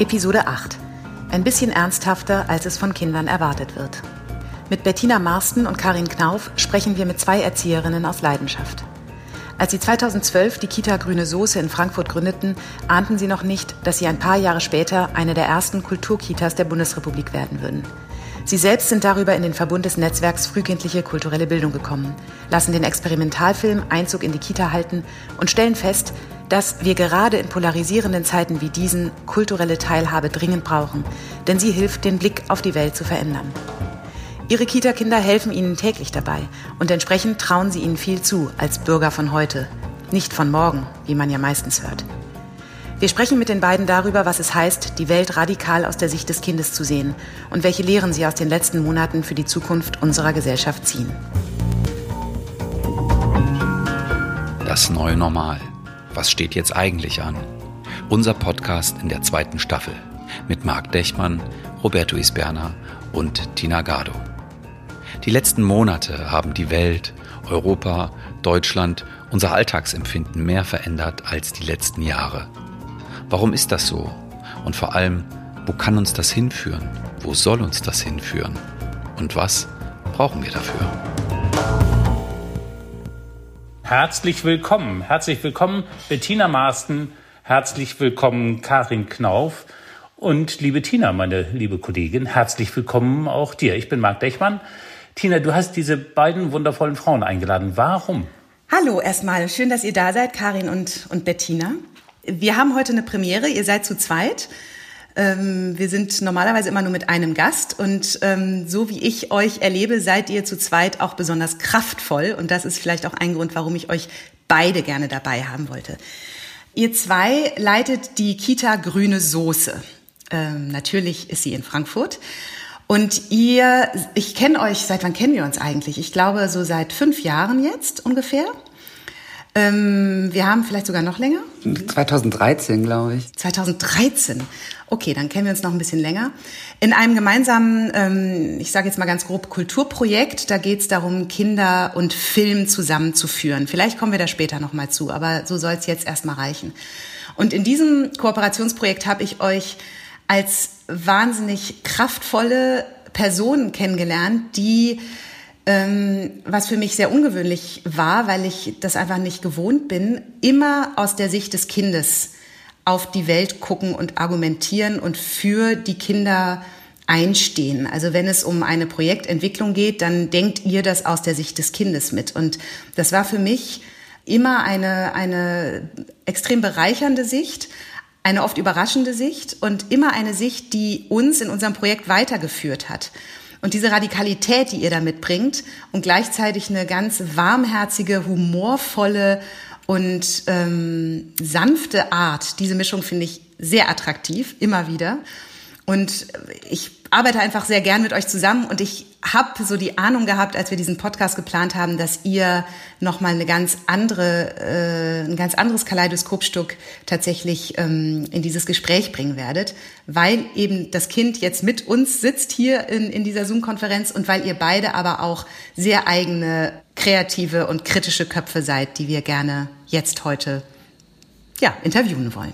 Episode 8. Ein bisschen ernsthafter, als es von Kindern erwartet wird. Mit Bettina Marsten und Karin Knauf sprechen wir mit zwei Erzieherinnen aus Leidenschaft. Als sie 2012 die Kita Grüne Soße in Frankfurt gründeten, ahnten sie noch nicht, dass sie ein paar Jahre später eine der ersten Kulturkitas der Bundesrepublik werden würden. Sie selbst sind darüber in den Verbund des Netzwerks Frühkindliche kulturelle Bildung gekommen, lassen den Experimentalfilm Einzug in die Kita halten und stellen fest, dass wir gerade in polarisierenden Zeiten wie diesen kulturelle Teilhabe dringend brauchen, denn sie hilft, den Blick auf die Welt zu verändern. Ihre Kita-Kinder helfen ihnen täglich dabei und entsprechend trauen sie ihnen viel zu als Bürger von heute, nicht von morgen, wie man ja meistens hört. Wir sprechen mit den beiden darüber, was es heißt, die Welt radikal aus der Sicht des Kindes zu sehen und welche Lehren sie aus den letzten Monaten für die Zukunft unserer Gesellschaft ziehen. Das neue Normal. Was steht jetzt eigentlich an? Unser Podcast in der zweiten Staffel mit Marc Dechmann, Roberto Isberna und Tina Gado. Die letzten Monate haben die Welt, Europa, Deutschland, unser Alltagsempfinden mehr verändert als die letzten Jahre. Warum ist das so? Und vor allem, wo kann uns das hinführen? Wo soll uns das hinführen? Und was brauchen wir dafür? Herzlich willkommen, herzlich willkommen Bettina Marsten, herzlich willkommen Karin Knauf und liebe Tina, meine liebe Kollegin, herzlich willkommen auch dir. Ich bin Marc Dechmann. Tina, du hast diese beiden wundervollen Frauen eingeladen. Warum? Hallo erstmal, schön, dass ihr da seid, Karin und, und Bettina. Wir haben heute eine Premiere, ihr seid zu zweit. Ähm, wir sind normalerweise immer nur mit einem Gast und ähm, so wie ich euch erlebe, seid ihr zu zweit auch besonders kraftvoll und das ist vielleicht auch ein Grund, warum ich euch beide gerne dabei haben wollte. Ihr zwei leitet die Kita Grüne Soße. Ähm, natürlich ist sie in Frankfurt. Und ihr, ich kenne euch, seit wann kennen wir uns eigentlich? Ich glaube, so seit fünf Jahren jetzt ungefähr. Ähm, wir haben vielleicht sogar noch länger? 2013, glaube ich. 2013. Okay, dann kennen wir uns noch ein bisschen länger. In einem gemeinsamen, ähm, ich sage jetzt mal ganz grob, Kulturprojekt, da geht es darum, Kinder und Film zusammenzuführen. Vielleicht kommen wir da später noch mal zu, aber so soll es jetzt erstmal reichen. Und in diesem Kooperationsprojekt habe ich euch als wahnsinnig kraftvolle Personen kennengelernt, die was für mich sehr ungewöhnlich war, weil ich das einfach nicht gewohnt bin, immer aus der Sicht des Kindes auf die Welt gucken und argumentieren und für die Kinder einstehen. Also wenn es um eine Projektentwicklung geht, dann denkt ihr das aus der Sicht des Kindes mit. Und das war für mich immer eine, eine extrem bereichernde Sicht, eine oft überraschende Sicht und immer eine Sicht, die uns in unserem Projekt weitergeführt hat. Und diese Radikalität, die ihr da mitbringt und gleichzeitig eine ganz warmherzige, humorvolle und ähm, sanfte Art, diese Mischung finde ich sehr attraktiv, immer wieder. Und ich arbeite einfach sehr gern mit euch zusammen und ich habe so die Ahnung gehabt, als wir diesen Podcast geplant haben, dass ihr noch mal eine ganz andere, äh, ein ganz anderes Kaleidoskopstück tatsächlich ähm, in dieses Gespräch bringen werdet, weil eben das Kind jetzt mit uns sitzt hier in, in dieser Zoom-Konferenz und weil ihr beide aber auch sehr eigene, kreative und kritische Köpfe seid, die wir gerne jetzt heute ja interviewen wollen.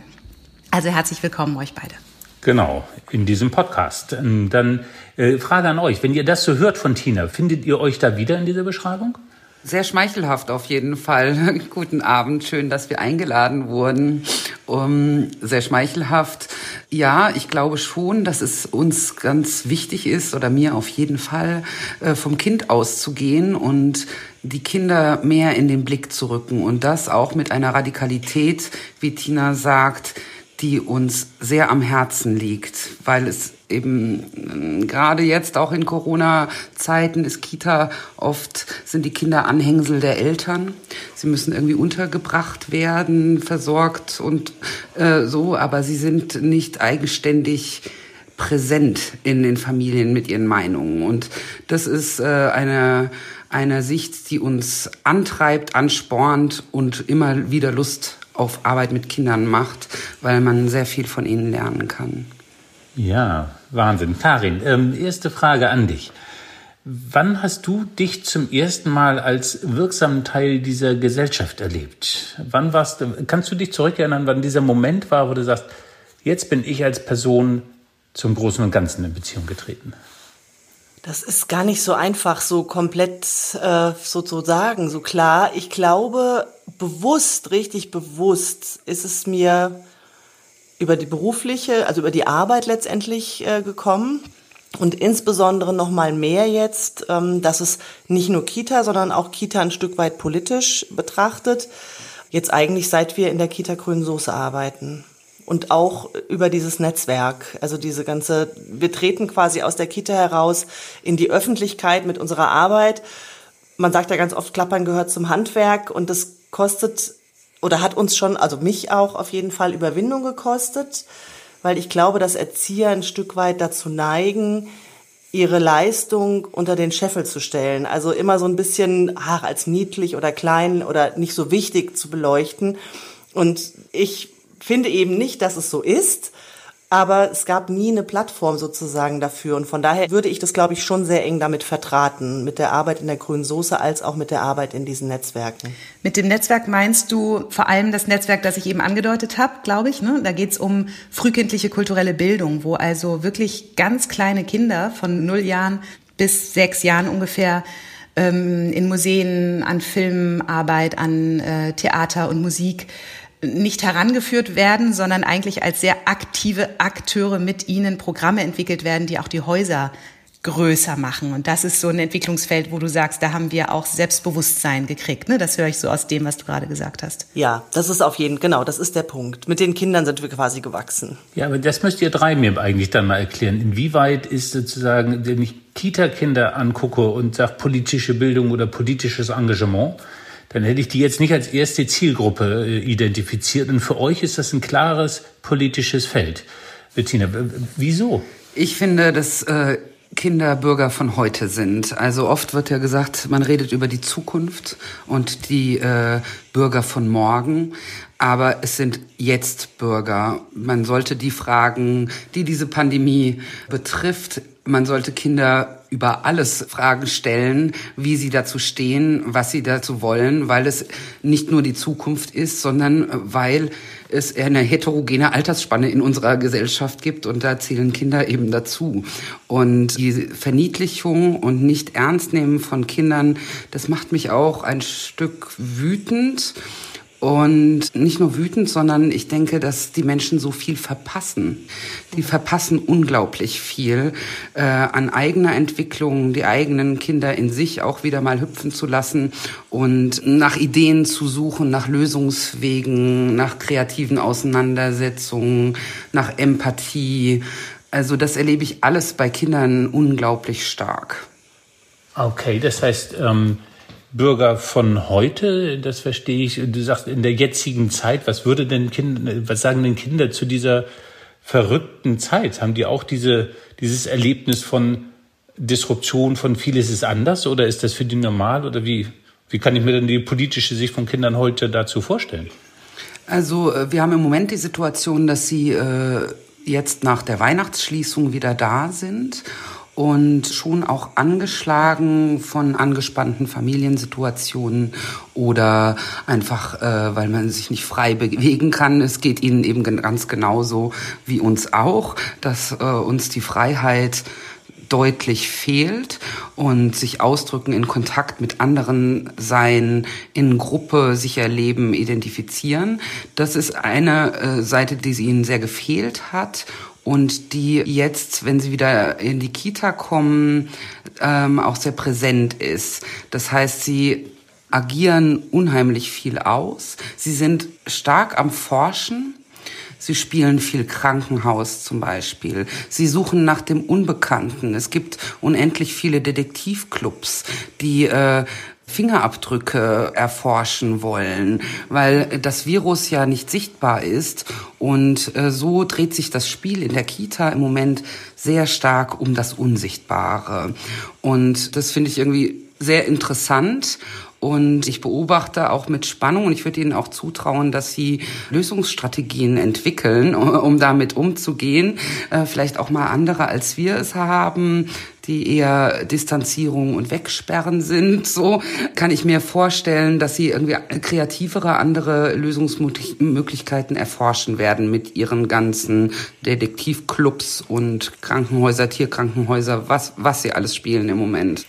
Also herzlich willkommen euch beide. Genau, in diesem Podcast. Ähm, dann äh, Frage an euch, wenn ihr das so hört von Tina, findet ihr euch da wieder in dieser Beschreibung? Sehr schmeichelhaft auf jeden Fall. Guten Abend, schön, dass wir eingeladen wurden. Um, sehr schmeichelhaft. Ja, ich glaube schon, dass es uns ganz wichtig ist oder mir auf jeden Fall äh, vom Kind auszugehen und die Kinder mehr in den Blick zu rücken und das auch mit einer Radikalität, wie Tina sagt, die uns sehr am Herzen liegt, weil es eben äh, gerade jetzt auch in Corona-Zeiten ist Kita oft sind die Kinder Anhängsel der Eltern. Sie müssen irgendwie untergebracht werden, versorgt und äh, so, aber sie sind nicht eigenständig präsent in den Familien mit ihren Meinungen. Und das ist äh, eine eine Sicht, die uns antreibt, anspornt und immer wieder Lust auf Arbeit mit Kindern macht, weil man sehr viel von ihnen lernen kann. Ja, Wahnsinn. Karin, ähm, erste Frage an dich. Wann hast du dich zum ersten Mal als wirksamen Teil dieser Gesellschaft erlebt? Wann warst du, kannst du dich zurückerinnern, wann dieser Moment war, wo du sagst, Jetzt bin ich als Person zum Großen und Ganzen in Beziehung getreten. Das ist gar nicht so einfach, so komplett äh, so zu sagen, so klar. Ich glaube, bewusst, richtig bewusst ist es mir über die berufliche, also über die Arbeit letztendlich äh, gekommen. Und insbesondere noch mal mehr jetzt, ähm, dass es nicht nur Kita, sondern auch Kita ein Stück weit politisch betrachtet. Jetzt eigentlich seit wir in der Kita Grünen Soße arbeiten und auch über dieses Netzwerk. Also diese ganze, wir treten quasi aus der Kita heraus in die Öffentlichkeit mit unserer Arbeit. Man sagt ja ganz oft, Klappern gehört zum Handwerk und das kostet oder hat uns schon, also mich auch auf jeden Fall Überwindung gekostet, weil ich glaube, dass Erzieher ein Stück weit dazu neigen, ihre Leistung unter den Scheffel zu stellen. Also immer so ein bisschen ach, als niedlich oder klein oder nicht so wichtig zu beleuchten. Und ich finde eben nicht, dass es so ist, aber es gab nie eine Plattform sozusagen dafür. Und von daher würde ich das, glaube ich, schon sehr eng damit vertraten, mit der Arbeit in der grünen Soße als auch mit der Arbeit in diesen Netzwerken. Mit dem Netzwerk meinst du vor allem das Netzwerk, das ich eben angedeutet habe, glaube ich. Ne? Da geht es um frühkindliche kulturelle Bildung, wo also wirklich ganz kleine Kinder von null Jahren bis sechs Jahren ungefähr ähm, in Museen, an Filmarbeit, an äh, Theater und Musik nicht herangeführt werden, sondern eigentlich als sehr aktive Akteure mit ihnen Programme entwickelt werden, die auch die Häuser größer machen. Und das ist so ein Entwicklungsfeld, wo du sagst, da haben wir auch Selbstbewusstsein gekriegt. Ne? Das höre ich so aus dem, was du gerade gesagt hast. Ja, das ist auf jeden, genau, das ist der Punkt. Mit den Kindern sind wir quasi gewachsen. Ja, aber das müsst ihr drei mir eigentlich dann mal erklären. Inwieweit ist sozusagen, wenn ich Kita-Kinder angucke und sage politische Bildung oder politisches Engagement, dann hätte ich die jetzt nicht als erste Zielgruppe äh, identifiziert. Und für euch ist das ein klares politisches Feld. Bettina, wieso? Ich finde, dass äh, Kinder Bürger von heute sind. Also oft wird ja gesagt, man redet über die Zukunft und die äh, Bürger von morgen. Aber es sind jetzt Bürger. Man sollte die Fragen, die diese Pandemie betrifft, man sollte Kinder über alles Fragen stellen, wie sie dazu stehen, was sie dazu wollen, weil es nicht nur die Zukunft ist, sondern weil es eine heterogene Altersspanne in unserer Gesellschaft gibt und da zählen Kinder eben dazu. Und die Verniedlichung und nicht ernst nehmen von Kindern, das macht mich auch ein Stück wütend und nicht nur wütend, sondern ich denke, dass die Menschen so viel verpassen. Die verpassen unglaublich viel äh, an eigener Entwicklung, die eigenen Kinder in sich auch wieder mal hüpfen zu lassen und nach Ideen zu suchen, nach Lösungswegen, nach kreativen Auseinandersetzungen, nach Empathie. Also das erlebe ich alles bei Kindern unglaublich stark. Okay, das heißt, ähm Bürger von heute, das verstehe ich. Du sagst in der jetzigen Zeit, was würde denn Kinder, was sagen denn Kinder zu dieser verrückten Zeit? Haben die auch diese, dieses Erlebnis von Disruption, von vieles ist anders oder ist das für die normal oder wie, wie kann ich mir denn die politische Sicht von Kindern heute dazu vorstellen? Also äh, wir haben im Moment die Situation, dass sie äh, jetzt nach der Weihnachtsschließung wieder da sind und schon auch angeschlagen von angespannten Familiensituationen oder einfach, äh, weil man sich nicht frei bewegen kann. Es geht ihnen eben ganz genauso wie uns auch, dass äh, uns die Freiheit deutlich fehlt und sich ausdrücken in Kontakt mit anderen sein, in Gruppe sich erleben, identifizieren. Das ist eine äh, Seite, die ihnen sehr gefehlt hat und die jetzt, wenn sie wieder in die Kita kommen, ähm, auch sehr präsent ist. Das heißt, sie agieren unheimlich viel aus. Sie sind stark am Forschen. Sie spielen viel Krankenhaus zum Beispiel. Sie suchen nach dem Unbekannten. Es gibt unendlich viele Detektivclubs, die äh, Fingerabdrücke erforschen wollen, weil das Virus ja nicht sichtbar ist. Und äh, so dreht sich das Spiel in der Kita im Moment sehr stark um das Unsichtbare. Und das finde ich irgendwie sehr interessant und ich beobachte auch mit Spannung und ich würde Ihnen auch zutrauen, dass Sie Lösungsstrategien entwickeln, um damit umzugehen. Äh, vielleicht auch mal andere, als wir es haben, die eher Distanzierung und Wegsperren sind. So kann ich mir vorstellen, dass Sie irgendwie kreativere, andere Lösungsmöglichkeiten erforschen werden mit Ihren ganzen Detektivclubs und Krankenhäuser, Tierkrankenhäuser, was, was Sie alles spielen im Moment.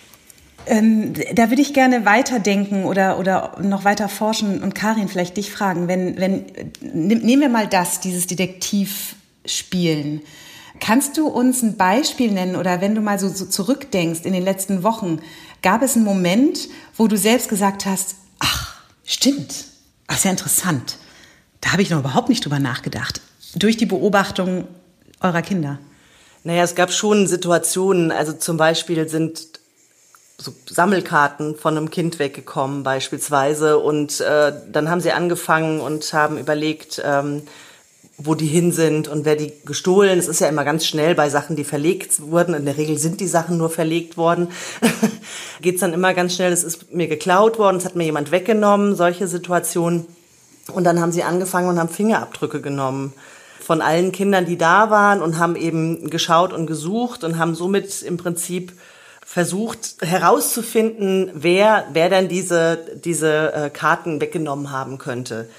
Ähm, da würde ich gerne weiterdenken oder, oder noch weiter forschen und Karin vielleicht dich fragen, wenn, wenn, nehmen wir mal das, dieses Detektivspielen. Kannst du uns ein Beispiel nennen oder wenn du mal so, so zurückdenkst in den letzten Wochen, gab es einen Moment, wo du selbst gesagt hast, ach, stimmt, ach, ist ja interessant. Da habe ich noch überhaupt nicht drüber nachgedacht. Durch die Beobachtung eurer Kinder. Naja, es gab schon Situationen, also zum Beispiel sind so Sammelkarten von einem Kind weggekommen beispielsweise und äh, dann haben sie angefangen und haben überlegt, ähm, wo die hin sind und wer die gestohlen. Es ist ja immer ganz schnell bei Sachen, die verlegt wurden. In der Regel sind die Sachen nur verlegt worden. Geht's dann immer ganz schnell, es ist mir geklaut worden, es hat mir jemand weggenommen, solche Situationen. Und dann haben sie angefangen und haben Fingerabdrücke genommen von allen Kindern, die da waren und haben eben geschaut und gesucht und haben somit im Prinzip versucht herauszufinden, wer, wer denn diese, diese äh, Karten weggenommen haben könnte.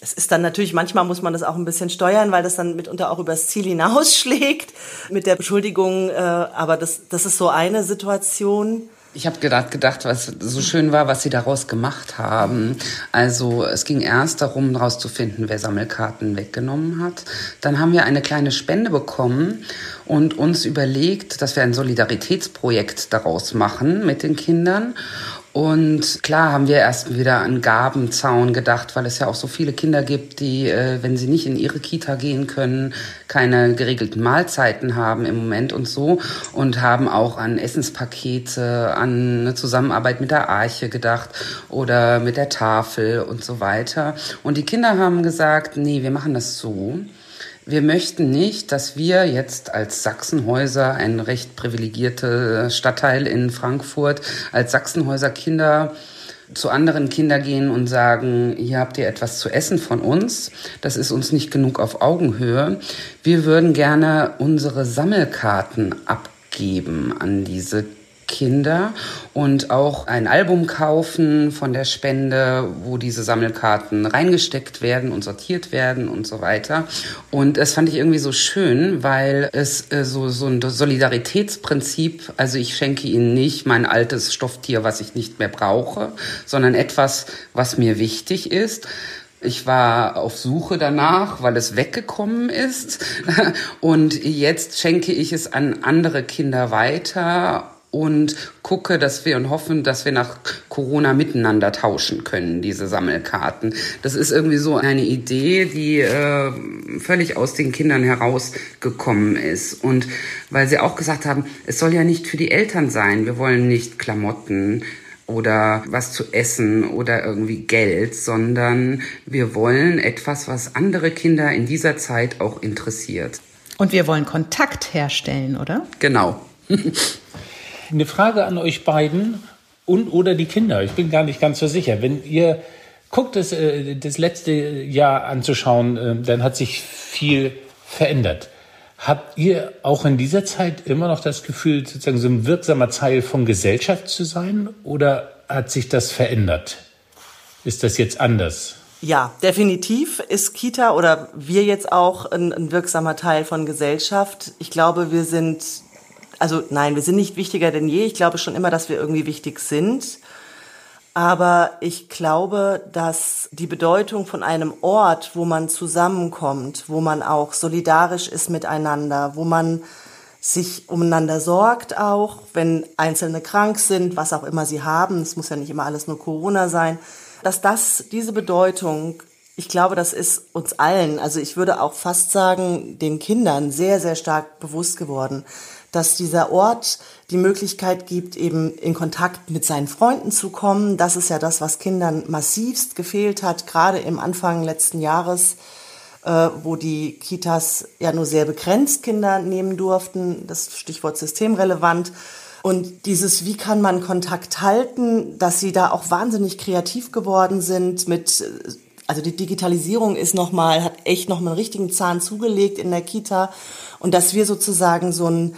Es ist dann natürlich, manchmal muss man das auch ein bisschen steuern, weil das dann mitunter auch übers Ziel hinausschlägt mit der Beschuldigung. Äh, aber das, das ist so eine Situation. Ich habe gedacht, gedacht, was so schön war, was sie daraus gemacht haben. Also es ging erst darum, herauszufinden, wer Sammelkarten weggenommen hat. Dann haben wir eine kleine Spende bekommen und uns überlegt, dass wir ein Solidaritätsprojekt daraus machen mit den Kindern. Und klar haben wir erst wieder an Gabenzaun gedacht, weil es ja auch so viele Kinder gibt, die, äh, wenn sie nicht in ihre Kita gehen können, keine geregelten Mahlzeiten haben im Moment und so. Und haben auch an Essenspakete, an eine Zusammenarbeit mit der Arche gedacht oder mit der Tafel und so weiter. Und die Kinder haben gesagt, nee, wir machen das so wir möchten nicht, dass wir jetzt als Sachsenhäuser, ein recht privilegierter Stadtteil in Frankfurt, als Sachsenhäuser Kinder zu anderen Kindern gehen und sagen, hier habt ihr etwas zu essen von uns. Das ist uns nicht genug auf Augenhöhe. Wir würden gerne unsere Sammelkarten abgeben an diese Kinder und auch ein Album kaufen von der Spende, wo diese Sammelkarten reingesteckt werden und sortiert werden und so weiter. Und das fand ich irgendwie so schön, weil es äh, so, so ein Solidaritätsprinzip, also ich schenke ihnen nicht mein altes Stofftier, was ich nicht mehr brauche, sondern etwas, was mir wichtig ist. Ich war auf Suche danach, weil es weggekommen ist. Und jetzt schenke ich es an andere Kinder weiter und gucke, dass wir und hoffen, dass wir nach Corona miteinander tauschen können, diese Sammelkarten. Das ist irgendwie so eine Idee, die äh, völlig aus den Kindern herausgekommen ist. Und weil sie auch gesagt haben, es soll ja nicht für die Eltern sein. Wir wollen nicht Klamotten oder was zu essen oder irgendwie Geld, sondern wir wollen etwas, was andere Kinder in dieser Zeit auch interessiert. Und wir wollen Kontakt herstellen, oder? Genau. Eine Frage an euch beiden und oder die Kinder. Ich bin gar nicht ganz so sicher. Wenn ihr guckt, das, äh, das letzte Jahr anzuschauen, äh, dann hat sich viel verändert. Habt ihr auch in dieser Zeit immer noch das Gefühl, sozusagen so ein wirksamer Teil von Gesellschaft zu sein? Oder hat sich das verändert? Ist das jetzt anders? Ja, definitiv ist Kita oder wir jetzt auch ein, ein wirksamer Teil von Gesellschaft. Ich glaube, wir sind also nein, wir sind nicht wichtiger denn je. Ich glaube schon immer, dass wir irgendwie wichtig sind. Aber ich glaube, dass die Bedeutung von einem Ort, wo man zusammenkommt, wo man auch solidarisch ist miteinander, wo man sich umeinander sorgt auch, wenn Einzelne krank sind, was auch immer sie haben, es muss ja nicht immer alles nur Corona sein, dass das, diese Bedeutung, ich glaube, das ist uns allen, also ich würde auch fast sagen, den Kindern sehr, sehr stark bewusst geworden dass dieser Ort die Möglichkeit gibt, eben in Kontakt mit seinen Freunden zu kommen. Das ist ja das, was Kindern massivst gefehlt hat, gerade im Anfang letzten Jahres, äh, wo die Kitas ja nur sehr begrenzt Kinder nehmen durften. Das Stichwort systemrelevant. Und dieses, wie kann man Kontakt halten, dass sie da auch wahnsinnig kreativ geworden sind mit also die Digitalisierung ist noch mal hat echt noch mal einen richtigen Zahn zugelegt in der Kita und dass wir sozusagen so ein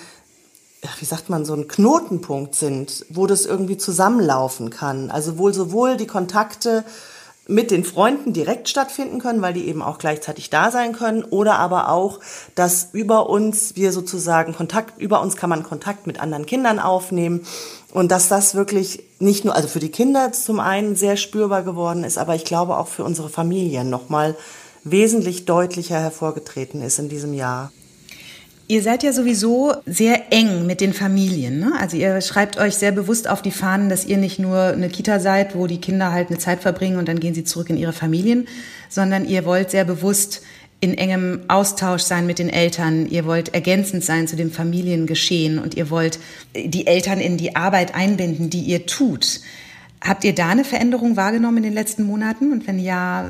wie sagt man, so ein Knotenpunkt sind, wo das irgendwie zusammenlaufen kann. Also wohl sowohl die Kontakte mit den Freunden direkt stattfinden können, weil die eben auch gleichzeitig da sein können, oder aber auch, dass über uns wir sozusagen Kontakt, über uns kann man Kontakt mit anderen Kindern aufnehmen und dass das wirklich nicht nur, also für die Kinder zum einen sehr spürbar geworden ist, aber ich glaube auch für unsere Familien nochmal wesentlich deutlicher hervorgetreten ist in diesem Jahr. Ihr seid ja sowieso sehr eng mit den Familien. Ne? Also ihr schreibt euch sehr bewusst auf die Fahnen, dass ihr nicht nur eine Kita seid, wo die Kinder halt eine Zeit verbringen und dann gehen sie zurück in ihre Familien, sondern ihr wollt sehr bewusst in engem Austausch sein mit den Eltern. Ihr wollt ergänzend sein zu dem Familiengeschehen und ihr wollt die Eltern in die Arbeit einbinden, die ihr tut. Habt ihr da eine Veränderung wahrgenommen in den letzten Monaten? Und wenn ja,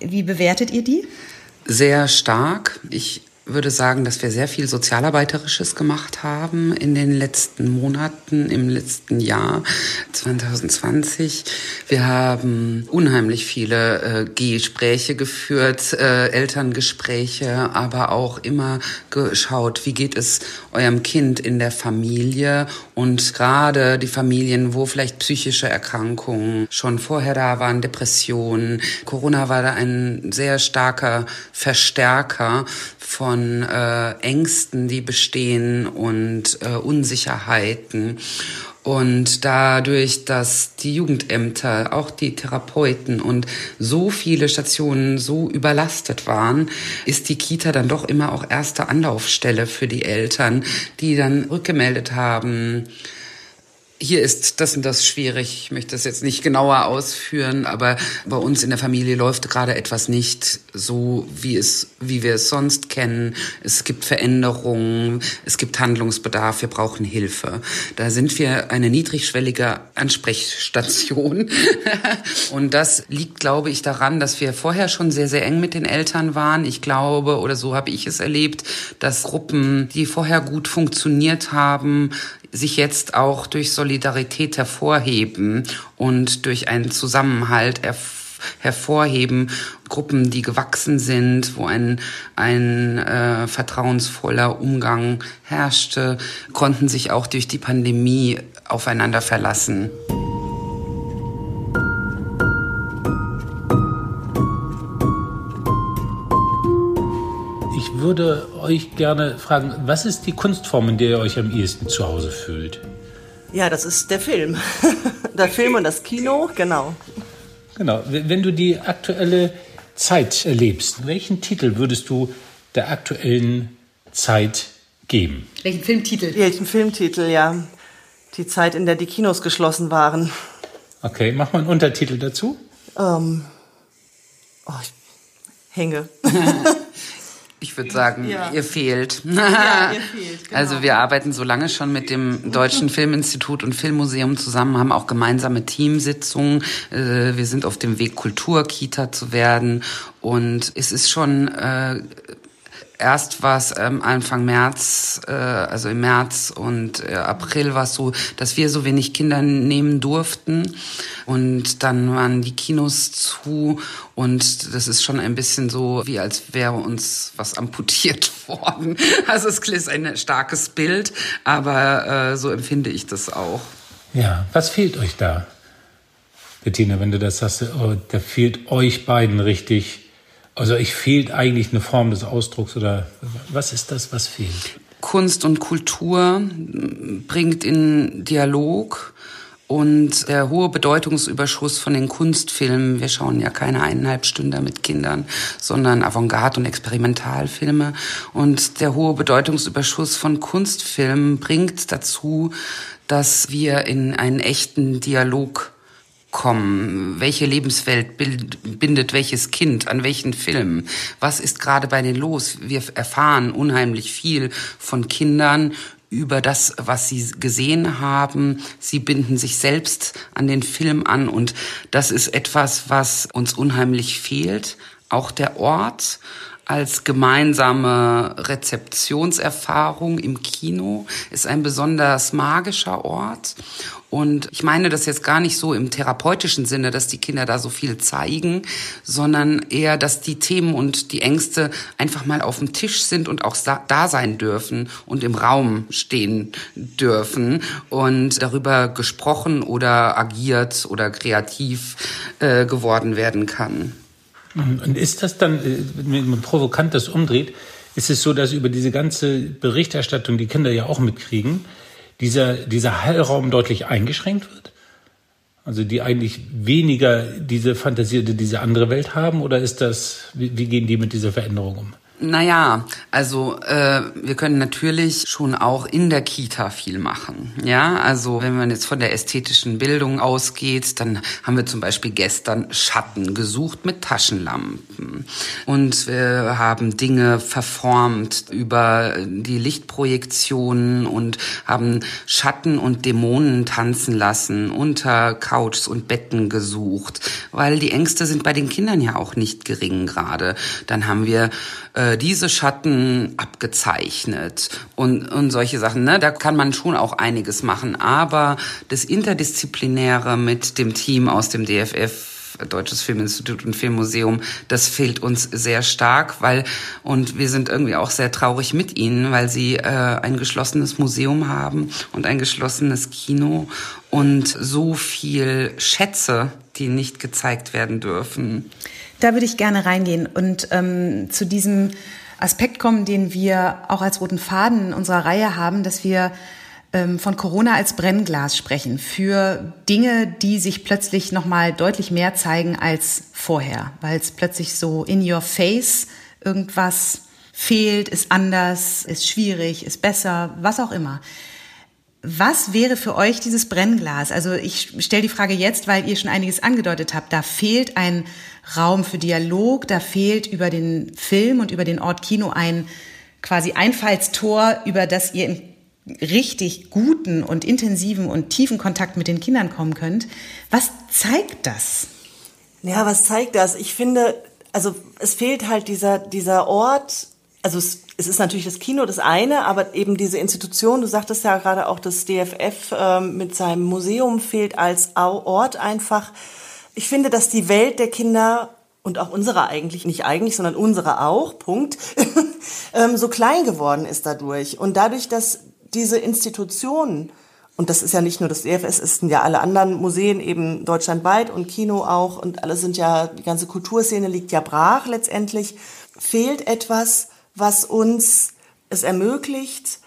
wie bewertet ihr die? Sehr stark. Ich würde sagen, dass wir sehr viel Sozialarbeiterisches gemacht haben in den letzten Monaten, im letzten Jahr 2020. Wir haben unheimlich viele äh, Gespräche geführt, äh, Elterngespräche, aber auch immer geschaut, wie geht es eurem Kind in der Familie und gerade die Familien, wo vielleicht psychische Erkrankungen schon vorher da waren, Depressionen. Corona war da ein sehr starker Verstärker von äh, Ängsten, die bestehen und äh, Unsicherheiten. Und dadurch, dass die Jugendämter, auch die Therapeuten und so viele Stationen so überlastet waren, ist die Kita dann doch immer auch erste Anlaufstelle für die Eltern, die dann rückgemeldet haben, hier ist das und das schwierig. Ich möchte das jetzt nicht genauer ausführen, aber bei uns in der Familie läuft gerade etwas nicht so, wie es, wie wir es sonst kennen. Es gibt Veränderungen, es gibt Handlungsbedarf, wir brauchen Hilfe. Da sind wir eine niedrigschwellige Ansprechstation. und das liegt, glaube ich, daran, dass wir vorher schon sehr, sehr eng mit den Eltern waren. Ich glaube, oder so habe ich es erlebt, dass Gruppen, die vorher gut funktioniert haben, sich jetzt auch durch Solidarität hervorheben und durch einen Zusammenhalt hervorheben, Gruppen, die gewachsen sind, wo ein, ein äh, vertrauensvoller Umgang herrschte, konnten sich auch durch die Pandemie aufeinander verlassen. Würde euch gerne fragen, was ist die Kunstform, in der ihr euch am ehesten zu Hause fühlt? Ja, das ist der Film. der Film und das Kino, genau. Genau. Wenn du die aktuelle Zeit erlebst, welchen Titel würdest du der aktuellen Zeit geben? Welchen Filmtitel? Welchen Filmtitel, ja. Die Zeit, in der die Kinos geschlossen waren. Okay, mach mal einen Untertitel dazu. Ähm, oh, ich hänge. Ich würde sagen, ja. ihr fehlt. Ja, ihr fehlt genau. Also wir arbeiten so lange schon mit dem Deutschen Filminstitut und Filmmuseum zusammen, haben auch gemeinsame Teamsitzungen. Äh, wir sind auf dem Weg, Kulturkita zu werden. Und es ist schon äh, erst war es ähm, Anfang März, äh, also im März und äh, April war es so, dass wir so wenig Kinder nehmen durften. Und dann waren die Kinos zu und das ist schon ein bisschen so, wie als wäre uns was amputiert worden. Also es ist ein starkes Bild, aber äh, so empfinde ich das auch. Ja, was fehlt euch da? Bettina, wenn du das sagst, oh, da fehlt euch beiden richtig also ich fehlt eigentlich eine Form des Ausdrucks oder was ist das, was fehlt? Kunst und Kultur bringt in Dialog und der hohe Bedeutungsüberschuss von den Kunstfilmen, wir schauen ja keine eineinhalb Stunden mit Kindern, sondern Avantgarde- und Experimentalfilme. Und der hohe Bedeutungsüberschuss von Kunstfilmen bringt dazu, dass wir in einen echten Dialog kommen? Welche Lebenswelt bindet welches Kind an welchen Film? Was ist gerade bei denen los? Wir erfahren unheimlich viel von Kindern über das, was sie gesehen haben. Sie binden sich selbst an den Film an und das ist etwas, was uns unheimlich fehlt. Auch der Ort als gemeinsame Rezeptionserfahrung im Kino, ist ein besonders magischer Ort. Und ich meine das jetzt gar nicht so im therapeutischen Sinne, dass die Kinder da so viel zeigen, sondern eher, dass die Themen und die Ängste einfach mal auf dem Tisch sind und auch da sein dürfen und im Raum stehen dürfen und darüber gesprochen oder agiert oder kreativ äh, geworden werden kann. Und ist das dann, äh, wenn man provokant das umdreht, ist es so, dass über diese ganze Berichterstattung die Kinder ja auch mitkriegen, dieser, dieser Hallraum deutlich eingeschränkt wird? Also die eigentlich weniger diese fantasierte, diese andere Welt haben? Oder ist das, wie, wie gehen die mit dieser Veränderung um? Naja, also äh, wir können natürlich schon auch in der Kita viel machen. Ja, also wenn man jetzt von der ästhetischen Bildung ausgeht, dann haben wir zum Beispiel gestern Schatten gesucht mit Taschenlampen. Und wir haben Dinge verformt über die Lichtprojektionen und haben Schatten und Dämonen tanzen lassen, unter Couchs und Betten gesucht, weil die Ängste sind bei den Kindern ja auch nicht gering gerade. Dann haben wir äh, diese Schatten abgezeichnet und, und solche Sachen. Ne? Da kann man schon auch einiges machen. Aber das Interdisziplinäre mit dem Team aus dem DFF Deutsches Filminstitut und Filmmuseum, das fehlt uns sehr stark, weil und wir sind irgendwie auch sehr traurig mit ihnen, weil sie äh, ein geschlossenes Museum haben und ein geschlossenes Kino und so viel Schätze, die nicht gezeigt werden dürfen. Da würde ich gerne reingehen und ähm, zu diesem Aspekt kommen, den wir auch als roten Faden in unserer Reihe haben, dass wir ähm, von Corona als Brennglas sprechen für Dinge, die sich plötzlich noch mal deutlich mehr zeigen als vorher, weil es plötzlich so in your face irgendwas fehlt, ist anders, ist schwierig, ist besser, was auch immer. Was wäre für euch dieses Brennglas? Also ich stelle die Frage jetzt, weil ihr schon einiges angedeutet habt. Da fehlt ein Raum für Dialog, da fehlt über den Film und über den Ort Kino ein quasi Einfallstor, über das ihr in richtig guten und intensiven und tiefen Kontakt mit den Kindern kommen könnt. Was zeigt das? Ja, was zeigt das? Ich finde, also es fehlt halt dieser, dieser Ort, also es, es ist natürlich das Kino das eine, aber eben diese Institution, du sagtest ja gerade auch, das DFF äh, mit seinem Museum fehlt als Ort einfach. Ich finde, dass die Welt der Kinder und auch unsere eigentlich, nicht eigentlich, sondern unsere auch, Punkt, ähm, so klein geworden ist dadurch. Und dadurch, dass diese Institutionen, und das ist ja nicht nur das DFS, es sind ja alle anderen Museen eben deutschlandweit und Kino auch und alles sind ja, die ganze Kulturszene liegt ja brach letztendlich, fehlt etwas, was uns es ermöglicht,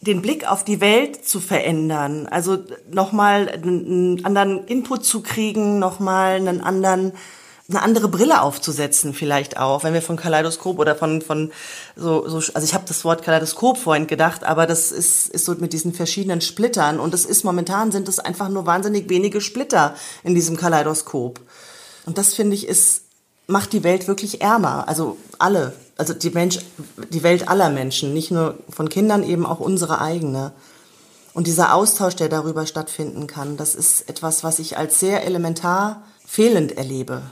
den Blick auf die Welt zu verändern, also nochmal einen anderen Input zu kriegen, nochmal einen anderen eine andere Brille aufzusetzen vielleicht auch, wenn wir von Kaleidoskop oder von von so, so also ich habe das Wort Kaleidoskop vorhin gedacht, aber das ist ist so mit diesen verschiedenen Splittern. Und es ist momentan sind es einfach nur wahnsinnig wenige Splitter in diesem Kaleidoskop. Und das finde ich ist macht die Welt wirklich ärmer, also alle, also die Mensch die Welt aller Menschen, nicht nur von Kindern, eben auch unsere eigene. Und dieser Austausch, der darüber stattfinden kann, das ist etwas, was ich als sehr elementar fehlend erlebe.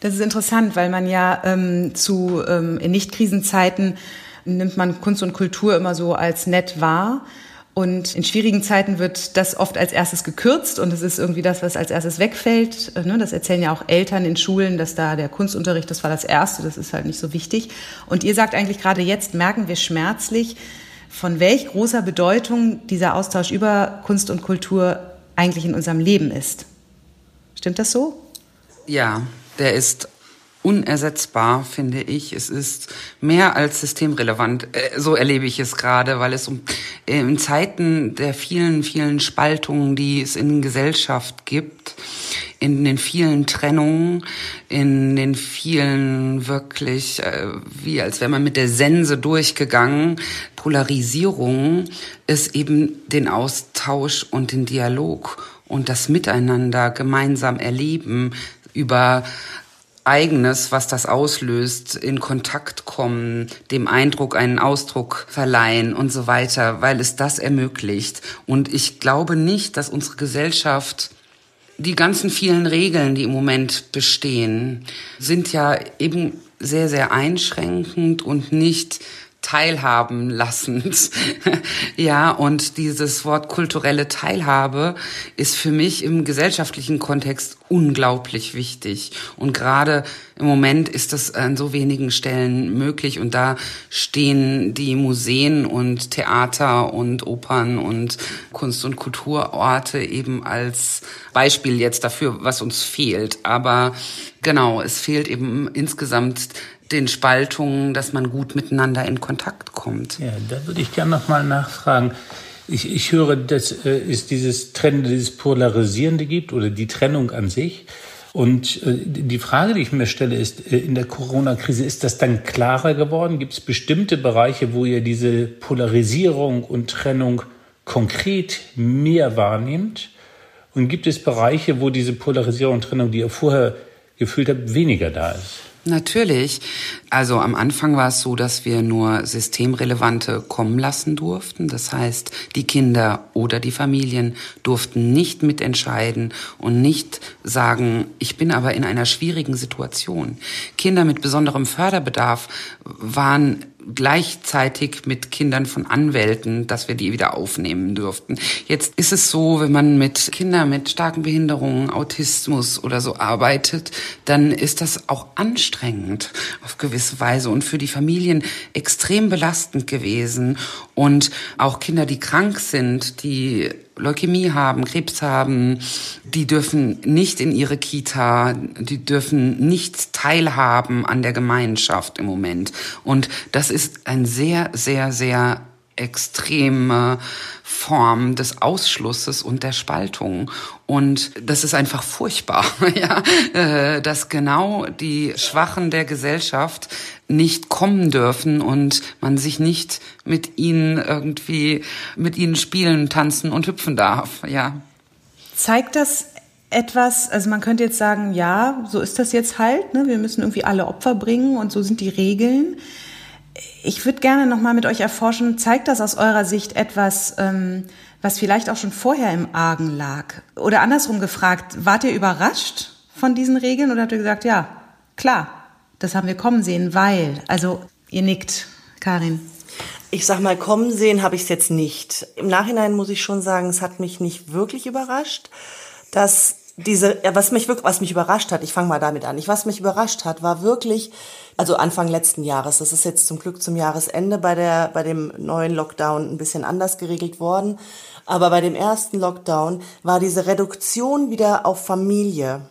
Das ist interessant, weil man ja ähm, zu ähm, in Nicht-Krisenzeiten nimmt man Kunst und Kultur immer so als nett wahr. Und in schwierigen Zeiten wird das oft als erstes gekürzt und es ist irgendwie das, was als erstes wegfällt. Äh, ne, das erzählen ja auch Eltern in Schulen, dass da der Kunstunterricht, das war das Erste, das ist halt nicht so wichtig. Und ihr sagt eigentlich gerade jetzt, merken wir schmerzlich, von welch großer Bedeutung dieser Austausch über Kunst und Kultur eigentlich in unserem Leben ist. Stimmt das so? Ja, der ist unersetzbar, finde ich. Es ist mehr als systemrelevant. Äh, so erlebe ich es gerade, weil es um, äh, in Zeiten der vielen, vielen Spaltungen, die es in Gesellschaft gibt, in den vielen Trennungen, in den vielen wirklich, äh, wie als wäre man mit der Sense durchgegangen, Polarisierungen, es eben den Austausch und den Dialog und das Miteinander gemeinsam erleben, über Eigenes, was das auslöst, in Kontakt kommen, dem Eindruck einen Ausdruck verleihen und so weiter, weil es das ermöglicht. Und ich glaube nicht, dass unsere Gesellschaft die ganzen vielen Regeln, die im Moment bestehen, sind ja eben sehr, sehr einschränkend und nicht teilhaben lassend. ja, und dieses Wort kulturelle Teilhabe ist für mich im gesellschaftlichen Kontext unglaublich wichtig. Und gerade im Moment ist das an so wenigen Stellen möglich. Und da stehen die Museen und Theater und Opern und Kunst- und Kulturorte eben als Beispiel jetzt dafür, was uns fehlt. Aber genau, es fehlt eben insgesamt den Spaltungen, dass man gut miteinander in Kontakt kommt. Ja, da würde ich gerne noch mal nachfragen. Ich, ich höre, dass äh, es dieses Trend, dieses Polarisierende gibt oder die Trennung an sich. Und äh, die Frage, die ich mir stelle, ist, äh, in der Corona-Krise, ist das dann klarer geworden? Gibt es bestimmte Bereiche, wo ihr diese Polarisierung und Trennung konkret mehr wahrnehmt? Und gibt es Bereiche, wo diese Polarisierung und Trennung, die ihr vorher gefühlt habt, weniger da ist? Natürlich. Also am Anfang war es so, dass wir nur Systemrelevante kommen lassen durften. Das heißt, die Kinder oder die Familien durften nicht mitentscheiden und nicht sagen, ich bin aber in einer schwierigen Situation. Kinder mit besonderem Förderbedarf waren gleichzeitig mit Kindern von Anwälten, dass wir die wieder aufnehmen dürften. Jetzt ist es so, wenn man mit Kindern mit starken Behinderungen, Autismus oder so arbeitet, dann ist das auch anstrengend auf gewisse Weise und für die Familien extrem belastend gewesen. Und auch Kinder, die krank sind, die Leukämie haben, Krebs haben, die dürfen nicht in ihre Kita, die dürfen nicht teilhaben an der Gemeinschaft im Moment. Und das ist ein sehr, sehr, sehr extreme Form des Ausschlusses und der Spaltung. Und das ist einfach furchtbar, ja, äh, dass genau die Schwachen der Gesellschaft nicht kommen dürfen und man sich nicht mit ihnen irgendwie, mit ihnen spielen, tanzen und hüpfen darf, ja. Zeigt das etwas, also man könnte jetzt sagen, ja, so ist das jetzt halt, ne? wir müssen irgendwie alle Opfer bringen und so sind die Regeln. Ich würde gerne nochmal mit euch erforschen, zeigt das aus eurer Sicht etwas, ähm, was vielleicht auch schon vorher im Argen lag? Oder andersrum gefragt, wart ihr überrascht von diesen Regeln oder habt ihr gesagt, ja, klar, das haben wir kommen sehen, weil, also ihr nickt, Karin. Ich sag mal, kommen sehen habe ich es jetzt nicht. Im Nachhinein muss ich schon sagen, es hat mich nicht wirklich überrascht, dass diese, ja, was mich wirklich, was mich überrascht hat, ich fange mal damit an. Ich, was mich überrascht hat, war wirklich, also Anfang letzten Jahres, das ist jetzt zum Glück zum Jahresende bei der, bei dem neuen Lockdown ein bisschen anders geregelt worden. Aber bei dem ersten Lockdown war diese Reduktion wieder auf Familie.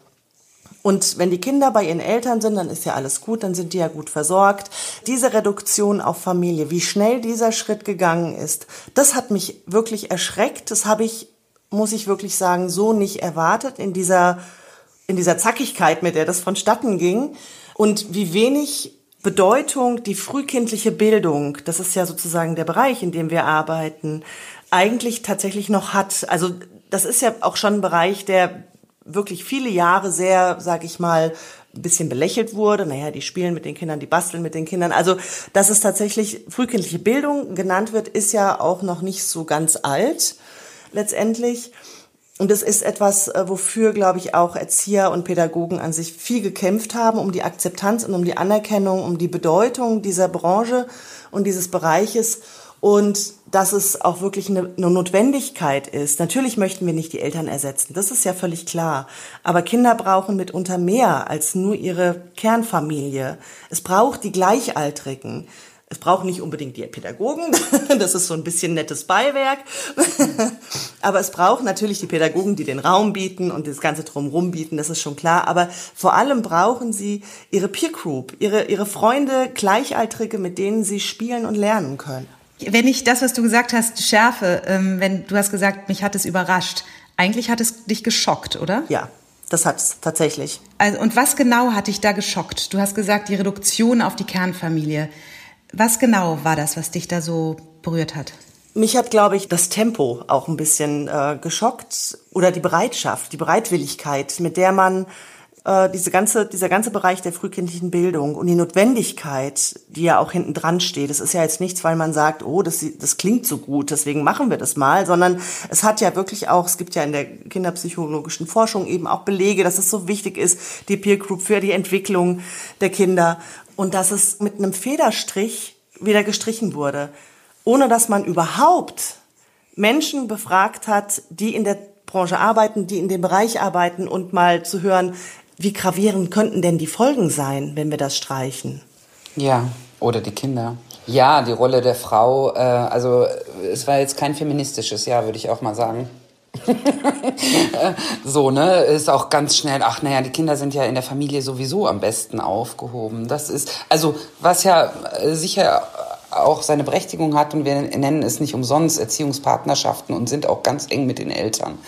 Und wenn die Kinder bei ihren Eltern sind, dann ist ja alles gut, dann sind die ja gut versorgt. Diese Reduktion auf Familie, wie schnell dieser Schritt gegangen ist, das hat mich wirklich erschreckt. Das habe ich, muss ich wirklich sagen, so nicht erwartet in dieser, in dieser Zackigkeit, mit der das vonstatten ging. Und wie wenig Bedeutung die frühkindliche Bildung, das ist ja sozusagen der Bereich, in dem wir arbeiten, eigentlich tatsächlich noch hat. Also das ist ja auch schon ein Bereich, der wirklich viele Jahre sehr, sag ich mal, ein bisschen belächelt wurde. Naja, die spielen mit den Kindern, die basteln mit den Kindern. Also, dass es tatsächlich frühkindliche Bildung genannt wird, ist ja auch noch nicht so ganz alt, letztendlich. Und es ist etwas, äh, wofür, glaube ich, auch Erzieher und Pädagogen an sich viel gekämpft haben, um die Akzeptanz und um die Anerkennung, um die Bedeutung dieser Branche und dieses Bereiches und dass es auch wirklich eine, eine, Notwendigkeit ist. Natürlich möchten wir nicht die Eltern ersetzen, das ist ja völlig klar. Aber Kinder brauchen mitunter mehr als nur ihre Kernfamilie. Es braucht die Gleichaltrigen. Es braucht nicht unbedingt die Pädagogen, das ist so ein bisschen nettes Beiwerk, aber es braucht natürlich die Pädagogen, die den Raum bieten und das Ganze drumherum bieten, das ist schon klar, aber vor allem brauchen sie ihre Peer Group, ihre, ihre Freunde, Gleichaltrige, mit denen sie spielen und lernen können. Wenn ich das, was du gesagt hast, schärfe, ähm, wenn du hast gesagt, mich hat es überrascht, eigentlich hat es dich geschockt, oder? Ja, das hat es tatsächlich. Also, und was genau hat dich da geschockt? Du hast gesagt, die Reduktion auf die Kernfamilie. Was genau war das, was dich da so berührt hat? Mich hat, glaube ich, das Tempo auch ein bisschen äh, geschockt oder die Bereitschaft, die Bereitwilligkeit, mit der man äh, diese ganze, dieser ganze Bereich der frühkindlichen Bildung und die Notwendigkeit, die ja auch hinten dran steht. Das ist ja jetzt nichts, weil man sagt, oh, das, das klingt so gut, deswegen machen wir das mal, sondern es hat ja wirklich auch, es gibt ja in der kinderpsychologischen Forschung eben auch Belege, dass es so wichtig ist, die Peer Group für die Entwicklung der Kinder und dass es mit einem Federstrich wieder gestrichen wurde, ohne dass man überhaupt Menschen befragt hat, die in der Branche arbeiten, die in dem Bereich arbeiten und mal zu hören, wie gravierend könnten denn die Folgen sein, wenn wir das streichen? Ja, oder die Kinder. Ja, die Rolle der Frau, äh, also es war jetzt kein feministisches Jahr, würde ich auch mal sagen. so, ne, ist auch ganz schnell, ach naja, die Kinder sind ja in der Familie sowieso am besten aufgehoben. Das ist, also was ja äh, sicher auch seine Berechtigung hat und wir nennen es nicht umsonst Erziehungspartnerschaften und sind auch ganz eng mit den Eltern.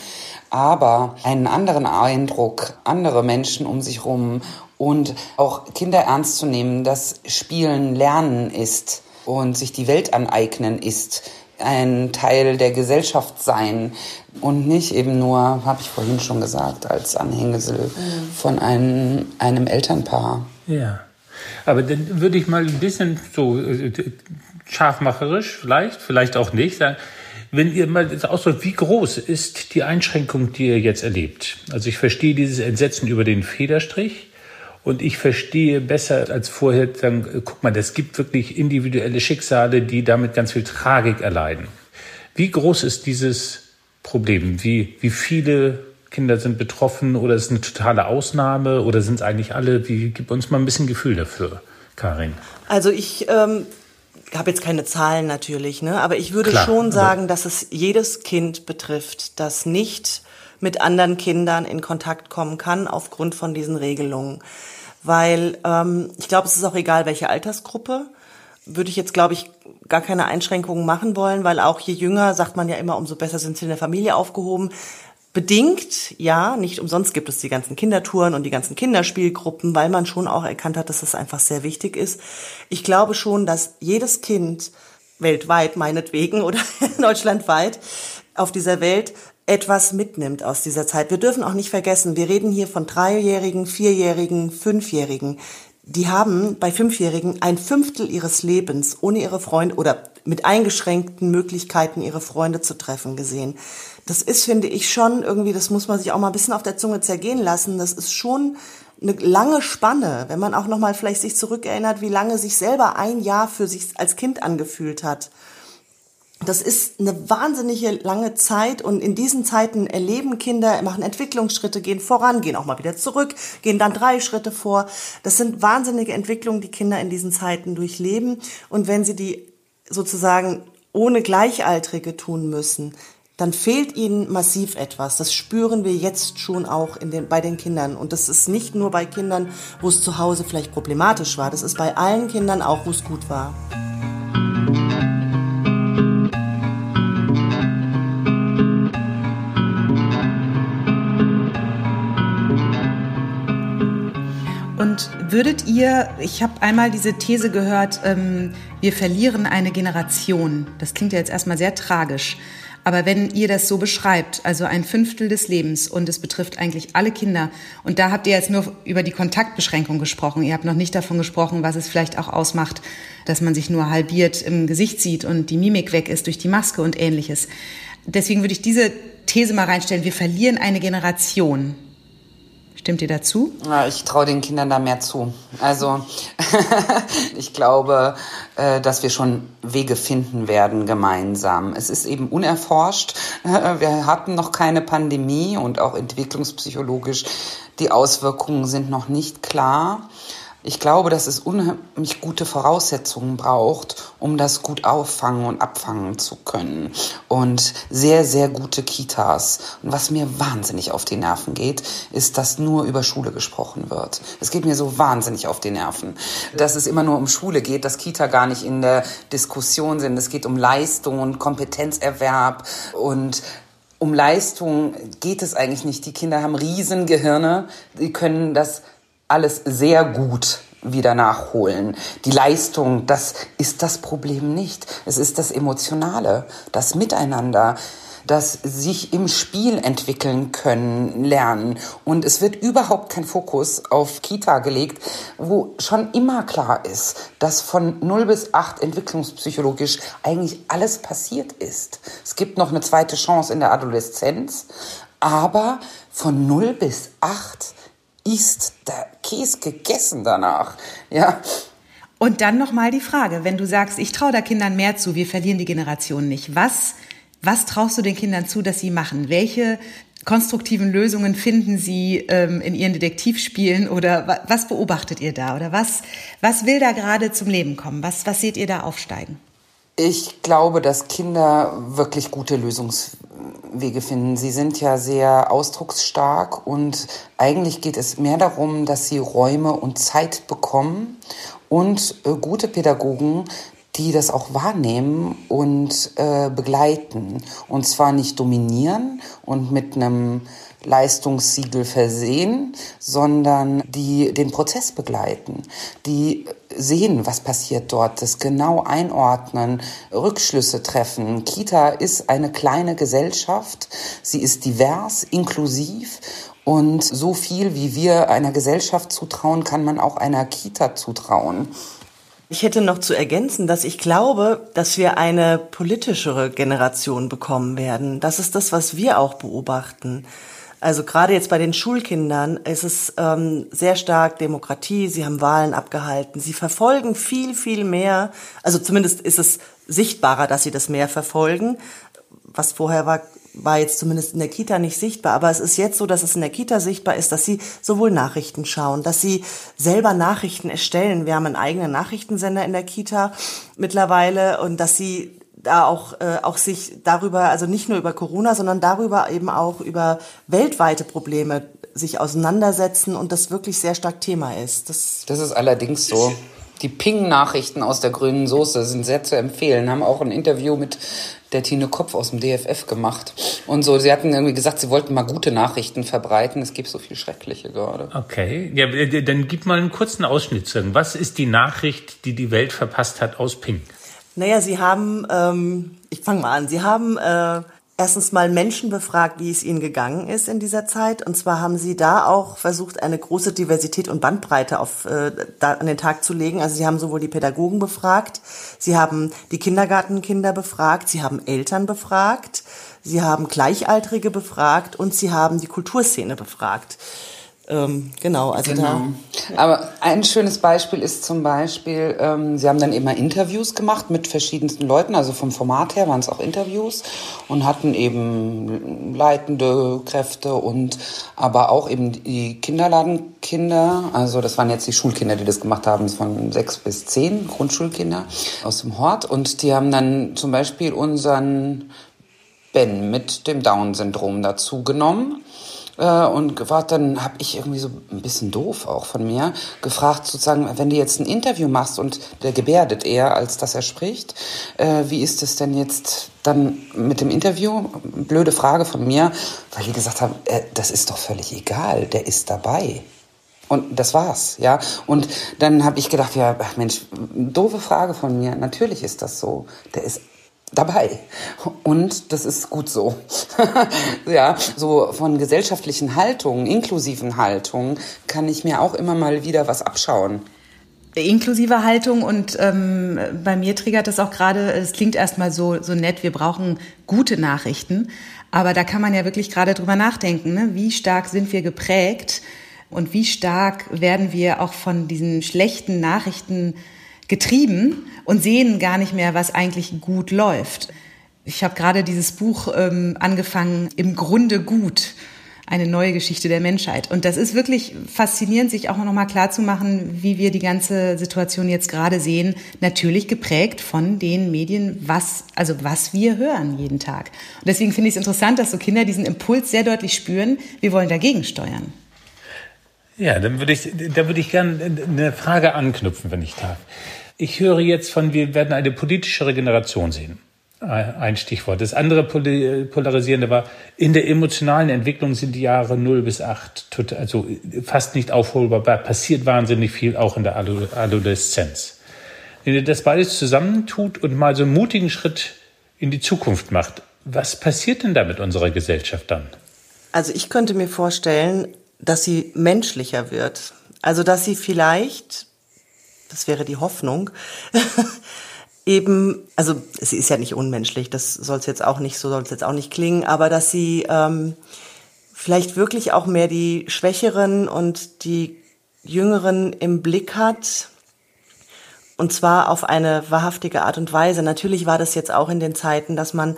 Aber einen anderen Eindruck, andere Menschen um sich rum und auch Kinder ernst zu nehmen, dass Spielen Lernen ist und sich die Welt aneignen ist, ein Teil der Gesellschaft sein und nicht eben nur, habe ich vorhin schon gesagt, als Anhängsel mhm. von einem, einem Elternpaar. Ja. Aber dann würde ich mal ein bisschen so äh, scharfmacherisch vielleicht, vielleicht auch nicht sagen, wenn ihr mal ausdrückt, wie groß ist die Einschränkung, die ihr jetzt erlebt? Also ich verstehe dieses Entsetzen über den Federstrich und ich verstehe besser als vorher, dann, äh, guck mal, es gibt wirklich individuelle Schicksale, die damit ganz viel Tragik erleiden. Wie groß ist dieses Problem? Wie, wie viele Kinder sind betroffen oder ist es eine totale Ausnahme oder sind es eigentlich alle? Wie, gib uns mal ein bisschen Gefühl dafür, Karin. Also ich ähm, habe jetzt keine Zahlen natürlich, ne? aber ich würde Klar, schon sagen, dass es jedes Kind betrifft, das nicht mit anderen Kindern in Kontakt kommen kann aufgrund von diesen Regelungen. Weil ähm, ich glaube, es ist auch egal, welche Altersgruppe. Würde ich jetzt, glaube ich, gar keine Einschränkungen machen wollen, weil auch je jünger, sagt man ja immer, umso besser sind sie in der Familie aufgehoben. Bedingt, ja, nicht umsonst gibt es die ganzen Kindertouren und die ganzen Kinderspielgruppen, weil man schon auch erkannt hat, dass das einfach sehr wichtig ist. Ich glaube schon, dass jedes Kind weltweit meinetwegen oder deutschlandweit auf dieser Welt etwas mitnimmt aus dieser Zeit. Wir dürfen auch nicht vergessen, wir reden hier von Dreijährigen, Vierjährigen, Fünfjährigen. Die haben bei Fünfjährigen ein Fünftel ihres Lebens ohne ihre Freunde oder mit eingeschränkten Möglichkeiten ihre Freunde zu treffen gesehen das ist, finde ich, schon irgendwie, das muss man sich auch mal ein bisschen auf der Zunge zergehen lassen. Das ist schon eine lange Spanne, wenn man auch noch mal vielleicht sich zurückerinnert, wie lange sich selber ein Jahr für sich als Kind angefühlt hat. Das ist eine wahnsinnige lange Zeit und in diesen Zeiten erleben Kinder, machen Entwicklungsschritte, gehen voran, gehen auch mal wieder zurück, gehen dann drei Schritte vor. Das sind wahnsinnige Entwicklungen, die Kinder in diesen Zeiten durchleben. Und wenn sie die sozusagen ohne Gleichaltrige tun müssen, dann fehlt ihnen massiv etwas. Das spüren wir jetzt schon auch den, bei den Kindern. Und das ist nicht nur bei Kindern, wo es zu Hause vielleicht problematisch war. Das ist bei allen Kindern auch, wo es gut war. Und würdet ihr, ich habe einmal diese These gehört, ähm, wir verlieren eine Generation. Das klingt ja jetzt erstmal sehr tragisch. Aber wenn ihr das so beschreibt, also ein Fünftel des Lebens und es betrifft eigentlich alle Kinder, und da habt ihr jetzt nur über die Kontaktbeschränkung gesprochen, ihr habt noch nicht davon gesprochen, was es vielleicht auch ausmacht, dass man sich nur halbiert im Gesicht sieht und die Mimik weg ist durch die Maske und ähnliches. Deswegen würde ich diese These mal reinstellen, wir verlieren eine Generation. Stimmt ihr dazu? Ja, ich traue den Kindern da mehr zu. Also ich glaube, äh, dass wir schon Wege finden werden gemeinsam. Es ist eben unerforscht. Wir hatten noch keine Pandemie und auch entwicklungspsychologisch die Auswirkungen sind noch nicht klar. Ich glaube, dass es unheimlich gute Voraussetzungen braucht, um das gut auffangen und abfangen zu können. Und sehr, sehr gute Kitas. Und was mir wahnsinnig auf die Nerven geht, ist, dass nur über Schule gesprochen wird. Es geht mir so wahnsinnig auf die Nerven, dass es immer nur um Schule geht, dass Kita gar nicht in der Diskussion sind. Es geht um Leistung und Kompetenzerwerb und um Leistung geht es eigentlich nicht. Die Kinder haben Riesengehirne, die können das alles sehr gut wieder nachholen. Die Leistung, das ist das Problem nicht. Es ist das Emotionale, das Miteinander. das sich im Spiel entwickeln können, lernen. Und es wird überhaupt kein Fokus auf Kita gelegt, wo schon immer klar ist, dass von 0 bis 8 entwicklungspsychologisch eigentlich alles passiert ist. Es gibt noch eine zweite Chance in der Adoleszenz, aber von 0 bis 8 ist der Käse gegessen danach. Ja, und dann nochmal die Frage, wenn du sagst, ich traue da Kindern mehr zu, wir verlieren die Generation nicht. Was, was traust du den Kindern zu, dass sie machen? Welche konstruktiven Lösungen finden Sie ähm, in Ihren Detektivspielen oder was beobachtet ihr da oder was, was will da gerade zum Leben kommen? Was, was seht ihr da aufsteigen? Ich glaube, dass Kinder wirklich gute Lösungswege finden. Sie sind ja sehr ausdrucksstark und eigentlich geht es mehr darum, dass sie Räume und Zeit bekommen und äh, gute Pädagogen, die das auch wahrnehmen und äh, begleiten. Und zwar nicht dominieren und mit einem Leistungssiegel versehen, sondern die den Prozess begleiten, die sehen, was passiert dort, das genau einordnen, Rückschlüsse treffen. Kita ist eine kleine Gesellschaft, sie ist divers, inklusiv und so viel, wie wir einer Gesellschaft zutrauen, kann man auch einer Kita zutrauen. Ich hätte noch zu ergänzen, dass ich glaube, dass wir eine politischere Generation bekommen werden. Das ist das, was wir auch beobachten. Also gerade jetzt bei den Schulkindern ist es ähm, sehr stark Demokratie. Sie haben Wahlen abgehalten. Sie verfolgen viel, viel mehr. Also zumindest ist es sichtbarer, dass sie das mehr verfolgen. Was vorher war, war jetzt zumindest in der Kita nicht sichtbar, aber es ist jetzt so, dass es in der Kita sichtbar ist, dass sie sowohl Nachrichten schauen, dass sie selber Nachrichten erstellen. Wir haben einen eigenen Nachrichtensender in der Kita mittlerweile und dass sie da auch, äh, auch sich darüber, also nicht nur über Corona, sondern darüber eben auch über weltweite Probleme sich auseinandersetzen und das wirklich sehr stark Thema ist. Das, das ist allerdings so. Die Ping-Nachrichten aus der grünen Soße sind sehr zu empfehlen. Haben auch ein Interview mit der Tine Kopf aus dem DFF gemacht. Und so, sie hatten irgendwie gesagt, sie wollten mal gute Nachrichten verbreiten. Es gibt so viel Schreckliche gerade. Okay, ja, dann gib mal einen kurzen Ausschnitt. Was ist die Nachricht, die die Welt verpasst hat aus Ping? Naja, sie haben, ähm, ich fange mal an, sie haben äh, erstens mal Menschen befragt, wie es ihnen gegangen ist in dieser Zeit. Und zwar haben sie da auch versucht, eine große Diversität und Bandbreite auf, äh, da an den Tag zu legen. Also sie haben sowohl die Pädagogen befragt, sie haben die Kindergartenkinder befragt, sie haben Eltern befragt, sie haben Gleichaltrige befragt und sie haben die Kulturszene befragt. Ähm, genau, also genau. da. Aber ein schönes Beispiel ist zum Beispiel, ähm, Sie haben dann immer Interviews gemacht mit verschiedensten Leuten, also vom Format her waren es auch Interviews und hatten eben leitende Kräfte und aber auch eben die Kinderladenkinder, also das waren jetzt die Schulkinder, die das gemacht haben, von sechs bis zehn Grundschulkinder aus dem Hort und die haben dann zum Beispiel unseren Ben mit dem Down-Syndrom dazu genommen äh, und gefragt, dann habe ich irgendwie so ein bisschen doof auch von mir gefragt, sozusagen, wenn du jetzt ein Interview machst und der gebärdet eher, als dass er spricht, äh, wie ist es denn jetzt dann mit dem Interview? Blöde Frage von mir, weil die gesagt haben, äh, das ist doch völlig egal, der ist dabei. Und das war's, ja. Und dann habe ich gedacht, ja, Mensch, doofe Frage von mir. Natürlich ist das so. Der ist dabei. Und das ist gut so. ja, so von gesellschaftlichen Haltungen, inklusiven Haltungen, kann ich mir auch immer mal wieder was abschauen. Inklusive Haltung und ähm, bei mir triggert das auch gerade, es klingt erstmal so, so nett, wir brauchen gute Nachrichten, aber da kann man ja wirklich gerade drüber nachdenken, ne? wie stark sind wir geprägt und wie stark werden wir auch von diesen schlechten Nachrichten getrieben und sehen gar nicht mehr, was eigentlich gut läuft. Ich habe gerade dieses Buch ähm, angefangen, im Grunde gut, eine neue Geschichte der Menschheit. Und das ist wirklich faszinierend, sich auch noch mal klar zu machen, wie wir die ganze Situation jetzt gerade sehen. Natürlich geprägt von den Medien, was, also was wir hören jeden Tag. Und deswegen finde ich es interessant, dass so Kinder diesen Impuls sehr deutlich spüren. Wir wollen dagegen steuern. Ja, dann würde ich, da würde ich gerne eine Frage anknüpfen, wenn ich darf. Ich höre jetzt von, wir werden eine politischere Generation sehen. Ein Stichwort. Das andere Polarisierende war, in der emotionalen Entwicklung sind die Jahre 0 bis 8 also fast nicht aufholbar. Passiert wahnsinnig viel auch in der Adoleszenz. Wenn ihr das beides zusammentut und mal so einen mutigen Schritt in die Zukunft macht, Was passiert denn da mit unserer Gesellschaft dann? Also ich könnte mir vorstellen, dass sie menschlicher wird. Also dass sie vielleicht, das wäre die Hoffnung, eben, also sie ist ja nicht unmenschlich, das soll es jetzt auch nicht, so soll es jetzt auch nicht klingen, aber dass sie ähm, vielleicht wirklich auch mehr die Schwächeren und die Jüngeren im Blick hat. Und zwar auf eine wahrhaftige Art und Weise. Natürlich war das jetzt auch in den Zeiten, dass man,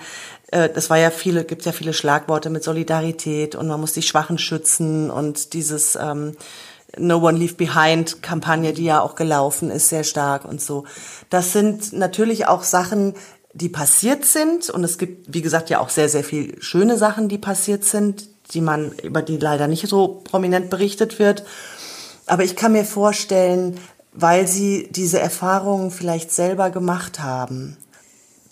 äh, das war ja viele, gibt ja viele Schlagworte mit Solidarität und man muss die Schwachen schützen und dieses ähm, No One Leave Behind Kampagne, die ja auch gelaufen ist, sehr stark und so. Das sind natürlich auch Sachen, die passiert sind und es gibt, wie gesagt, ja auch sehr, sehr viel schöne Sachen, die passiert sind, die man, über die leider nicht so prominent berichtet wird. Aber ich kann mir vorstellen, weil sie diese Erfahrungen vielleicht selber gemacht haben,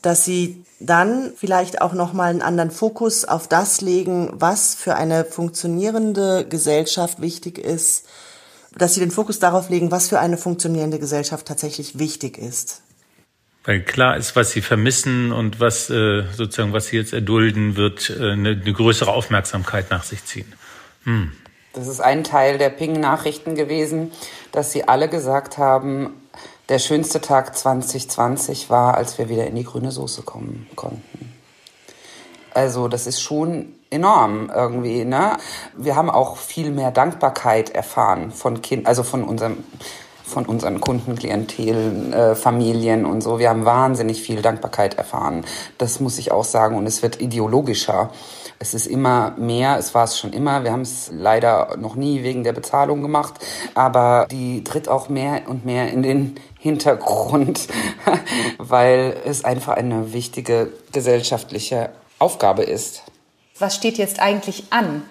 dass sie dann vielleicht auch noch mal einen anderen Fokus auf das legen, was für eine funktionierende Gesellschaft wichtig ist, dass sie den Fokus darauf legen, was für eine funktionierende Gesellschaft tatsächlich wichtig ist. Weil klar ist, was sie vermissen und was äh, sozusagen, was sie jetzt erdulden, wird äh, eine, eine größere Aufmerksamkeit nach sich ziehen. Hm. Das ist ein Teil der Ping-Nachrichten gewesen, dass sie alle gesagt haben, der schönste Tag 2020 war, als wir wieder in die grüne Soße kommen konnten. Also das ist schon enorm irgendwie. Ne? Wir haben auch viel mehr Dankbarkeit erfahren von Kind, also von unserem von unseren Kunden, Klientel, äh, Familien und so. Wir haben wahnsinnig viel Dankbarkeit erfahren. Das muss ich auch sagen. Und es wird ideologischer. Es ist immer mehr, es war es schon immer. Wir haben es leider noch nie wegen der Bezahlung gemacht, aber die tritt auch mehr und mehr in den Hintergrund, weil es einfach eine wichtige gesellschaftliche Aufgabe ist. Was steht jetzt eigentlich an?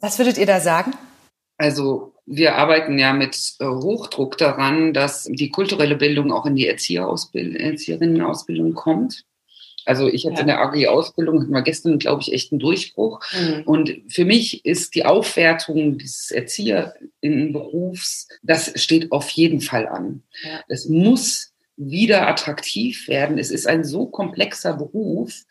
Was würdet ihr da sagen? Also wir arbeiten ja mit äh, Hochdruck daran, dass die kulturelle Bildung auch in die Erzieherinnenausbildung kommt. Also ich hatte ja. in der AG-Ausbildung, hatten wir gestern, glaube ich, echt einen Durchbruch. Mhm. Und für mich ist die Aufwertung dieses Erzieherinnenberufs, das steht auf jeden Fall an. Ja. Das muss wieder attraktiv werden. Es ist ein so komplexer Beruf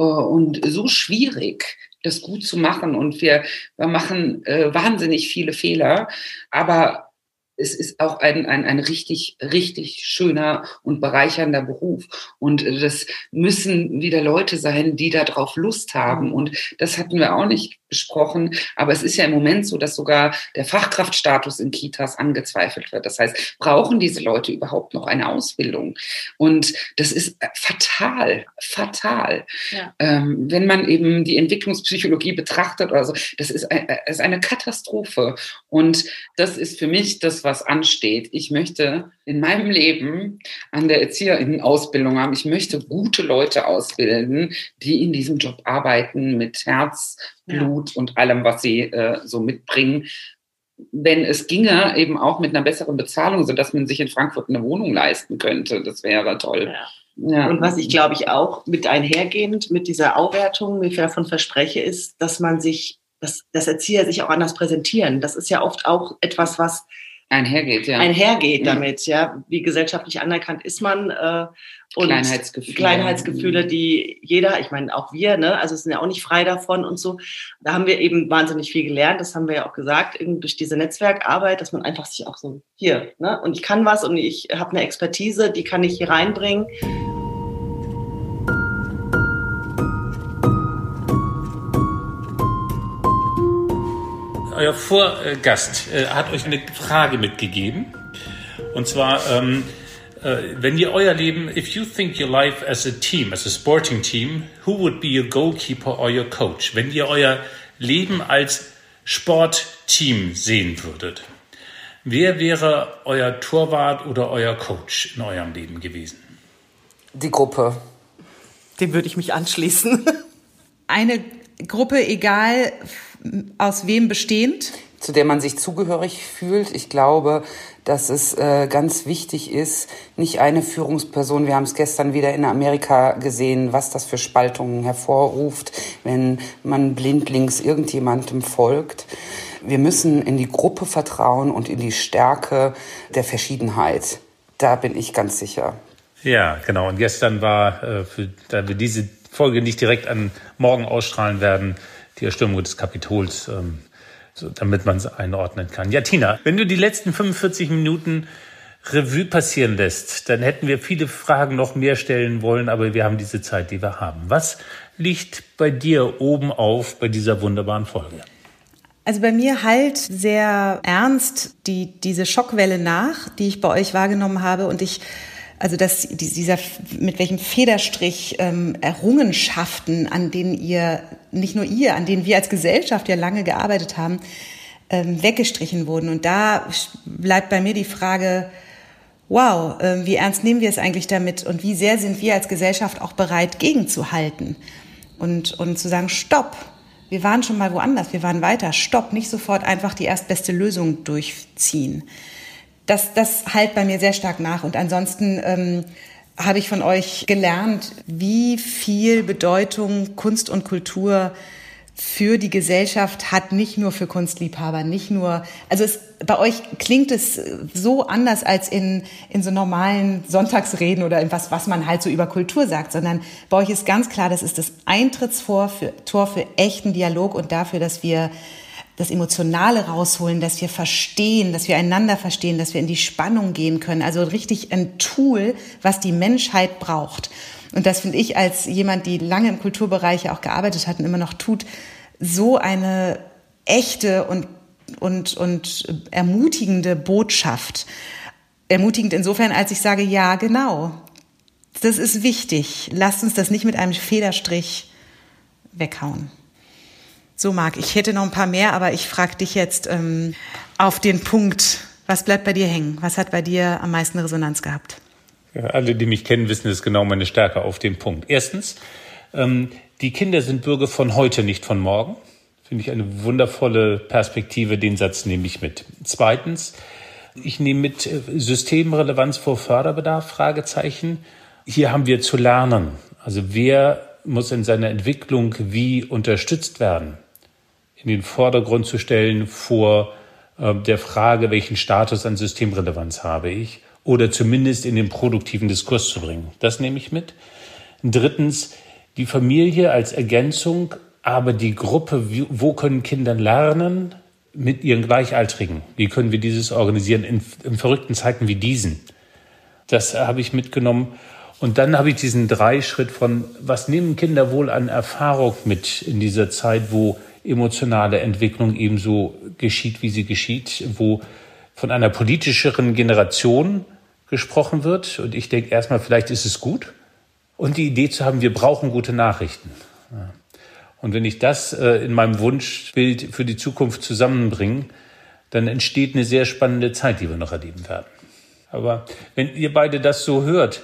und so schwierig, das gut zu machen. Und wir, wir machen äh, wahnsinnig viele Fehler, aber es ist auch ein, ein, ein richtig, richtig schöner und bereichernder Beruf. Und das müssen wieder Leute sein, die darauf Lust haben. Und das hatten wir auch nicht besprochen. Aber es ist ja im Moment so, dass sogar der Fachkraftstatus in Kitas angezweifelt wird. Das heißt, brauchen diese Leute überhaupt noch eine Ausbildung? Und das ist fatal, fatal. Ja. Ähm, wenn man eben die Entwicklungspsychologie betrachtet oder so, das ist, ein, ist eine Katastrophe. Und das ist für mich das, was ansteht. Ich möchte in meinem Leben an der Erzieherinnenausbildung haben. Ich möchte gute Leute ausbilden, die in diesem Job arbeiten mit Herz, Blut ja. und allem, was sie äh, so mitbringen. Wenn es ginge, eben auch mit einer besseren Bezahlung, sodass man sich in Frankfurt eine Wohnung leisten könnte. Das wäre toll. Ja. Ja. Und was ich glaube ich auch mit einhergehend mit dieser Aufwertung mir davon verspreche, ist, dass man sich, dass, dass Erzieher sich auch anders präsentieren. Das ist ja oft auch etwas, was einhergeht, ja. Einhergeht damit, ja. Wie gesellschaftlich anerkannt ist man äh, und Kleinheitsgefühle. Kleinheitsgefühle, die jeder, ich meine auch wir, ne, also sind ja auch nicht frei davon und so. Da haben wir eben wahnsinnig viel gelernt. Das haben wir ja auch gesagt, eben durch diese Netzwerkarbeit, dass man einfach sich auch so hier, ne, und ich kann was und ich habe eine Expertise, die kann ich hier reinbringen. Euer Vorgast äh, hat euch eine Frage mitgegeben. Und zwar, ähm, äh, wenn ihr euer Leben, if you think your life as a team, as a sporting team, who would be your goalkeeper or your coach? Wenn ihr euer Leben als Sportteam sehen würdet, wer wäre euer Torwart oder euer Coach in eurem Leben gewesen? Die Gruppe. Dem würde ich mich anschließen. Eine Gruppe, egal aus wem bestehend? Zu der man sich zugehörig fühlt. Ich glaube, dass es äh, ganz wichtig ist, nicht eine Führungsperson, wir haben es gestern wieder in Amerika gesehen, was das für Spaltungen hervorruft, wenn man blindlings irgendjemandem folgt. Wir müssen in die Gruppe vertrauen und in die Stärke der Verschiedenheit. Da bin ich ganz sicher. Ja, genau. Und gestern war, äh, für, da wir diese Folge nicht direkt an morgen ausstrahlen werden, die Erstürmung des Kapitols, ähm, so, damit man es einordnen kann. Ja, Tina, wenn du die letzten 45 Minuten Revue passieren lässt, dann hätten wir viele Fragen noch mehr stellen wollen, aber wir haben diese Zeit, die wir haben. Was liegt bei dir oben auf bei dieser wunderbaren Folge? Also bei mir halt sehr ernst die, diese Schockwelle nach, die ich bei euch wahrgenommen habe und ich also dass dieser mit welchem Federstrich ähm, Errungenschaften, an denen ihr nicht nur ihr, an denen wir als Gesellschaft ja lange gearbeitet haben, ähm, weggestrichen wurden. Und da bleibt bei mir die Frage, wow, äh, wie ernst nehmen wir es eigentlich damit und wie sehr sind wir als Gesellschaft auch bereit, gegenzuhalten und, und zu sagen, stopp, wir waren schon mal woanders, wir waren weiter, stopp, nicht sofort einfach die erstbeste Lösung durchziehen. Das, das halt bei mir sehr stark nach. Und ansonsten ähm, habe ich von euch gelernt, wie viel Bedeutung Kunst und Kultur für die Gesellschaft hat, nicht nur für Kunstliebhaber, nicht nur, also es, bei euch klingt es so anders als in, in so normalen Sonntagsreden oder in was, was man halt so über Kultur sagt, sondern bei euch ist ganz klar, das ist das Eintrittstor für, Tor für echten Dialog und dafür, dass wir das Emotionale rausholen, dass wir verstehen, dass wir einander verstehen, dass wir in die Spannung gehen können. Also richtig ein Tool, was die Menschheit braucht. Und das finde ich als jemand, die lange im Kulturbereich auch gearbeitet hat und immer noch tut, so eine echte und, und, und ermutigende Botschaft. Ermutigend insofern, als ich sage, ja, genau. Das ist wichtig. Lasst uns das nicht mit einem Federstrich weghauen. So, Marc, ich hätte noch ein paar mehr, aber ich frage dich jetzt ähm, auf den Punkt. Was bleibt bei dir hängen? Was hat bei dir am meisten Resonanz gehabt? Ja, alle, die mich kennen, wissen, das ist genau meine Stärke auf dem Punkt. Erstens, ähm, die Kinder sind Bürger von heute, nicht von morgen. Finde ich eine wundervolle Perspektive. Den Satz nehme ich mit. Zweitens, ich nehme mit äh, Systemrelevanz vor Förderbedarf, Fragezeichen. Hier haben wir zu lernen. Also wer muss in seiner Entwicklung wie unterstützt werden? In den Vordergrund zu stellen vor äh, der Frage, welchen Status an Systemrelevanz habe ich, oder zumindest in den produktiven Diskurs zu bringen. Das nehme ich mit. Drittens, die Familie als Ergänzung, aber die Gruppe, wo können Kinder lernen mit ihren Gleichaltrigen? Wie können wir dieses organisieren in, in verrückten Zeiten wie diesen? Das habe ich mitgenommen. Und dann habe ich diesen Dreischritt von, was nehmen Kinder wohl an Erfahrung mit in dieser Zeit, wo emotionale Entwicklung ebenso geschieht, wie sie geschieht, wo von einer politischeren Generation gesprochen wird. Und ich denke erstmal, vielleicht ist es gut. Und die Idee zu haben, wir brauchen gute Nachrichten. Und wenn ich das äh, in meinem Wunschbild für die Zukunft zusammenbringe, dann entsteht eine sehr spannende Zeit, die wir noch erleben werden. Aber wenn ihr beide das so hört,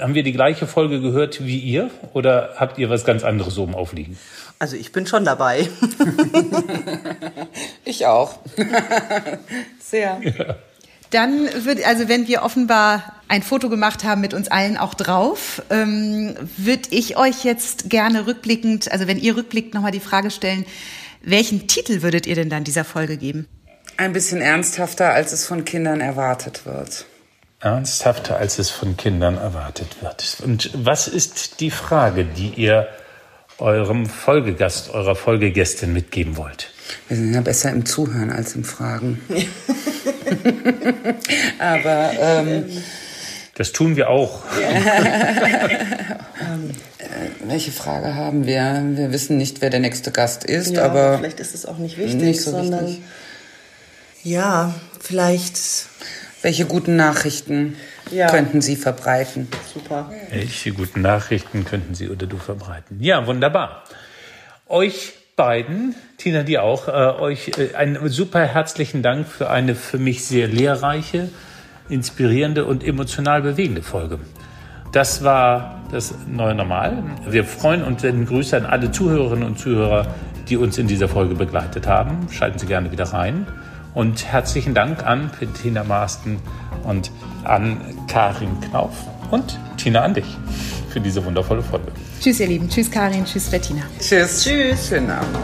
haben wir die gleiche Folge gehört wie ihr oder habt ihr was ganz anderes oben aufliegen? Also ich bin schon dabei. ich auch. Sehr. Ja. Dann wird, also wenn wir offenbar ein Foto gemacht haben mit uns allen auch drauf, ähm, würde ich euch jetzt gerne rückblickend, also wenn ihr rückblickt, nochmal die Frage stellen, welchen Titel würdet ihr denn dann dieser Folge geben? Ein bisschen ernsthafter, als es von Kindern erwartet wird. Ernsthafter, als es von Kindern erwartet wird. Und was ist die Frage, die ihr eurem Folgegast, eurer Folgegästin mitgeben wollt? Wir sind ja besser im Zuhören als im Fragen. Aber ähm, das tun wir auch. ähm, äh, welche Frage haben wir? Wir wissen nicht, wer der nächste Gast ist, ja, aber vielleicht ist es auch nicht wichtig, nicht so sondern wichtig. ja, vielleicht welche guten Nachrichten ja. könnten Sie verbreiten? Super. Welche guten Nachrichten könnten Sie oder du verbreiten? Ja, wunderbar. Euch beiden, Tina, dir auch, äh, euch äh, einen super herzlichen Dank für eine für mich sehr lehrreiche, inspirierende und emotional bewegende Folge. Das war das neue Normal. Wir freuen uns, senden Grüße an alle Zuhörerinnen und Zuhörer, die uns in dieser Folge begleitet haben. Schalten Sie gerne wieder rein. Und herzlichen Dank an Bettina Marsten und an Karin Knauf und Tina an dich für diese wundervolle Folge. Tschüss, ihr Lieben. Tschüss, Karin. Tschüss, Bettina. Tschüss. Tschüss. Schönen Abend.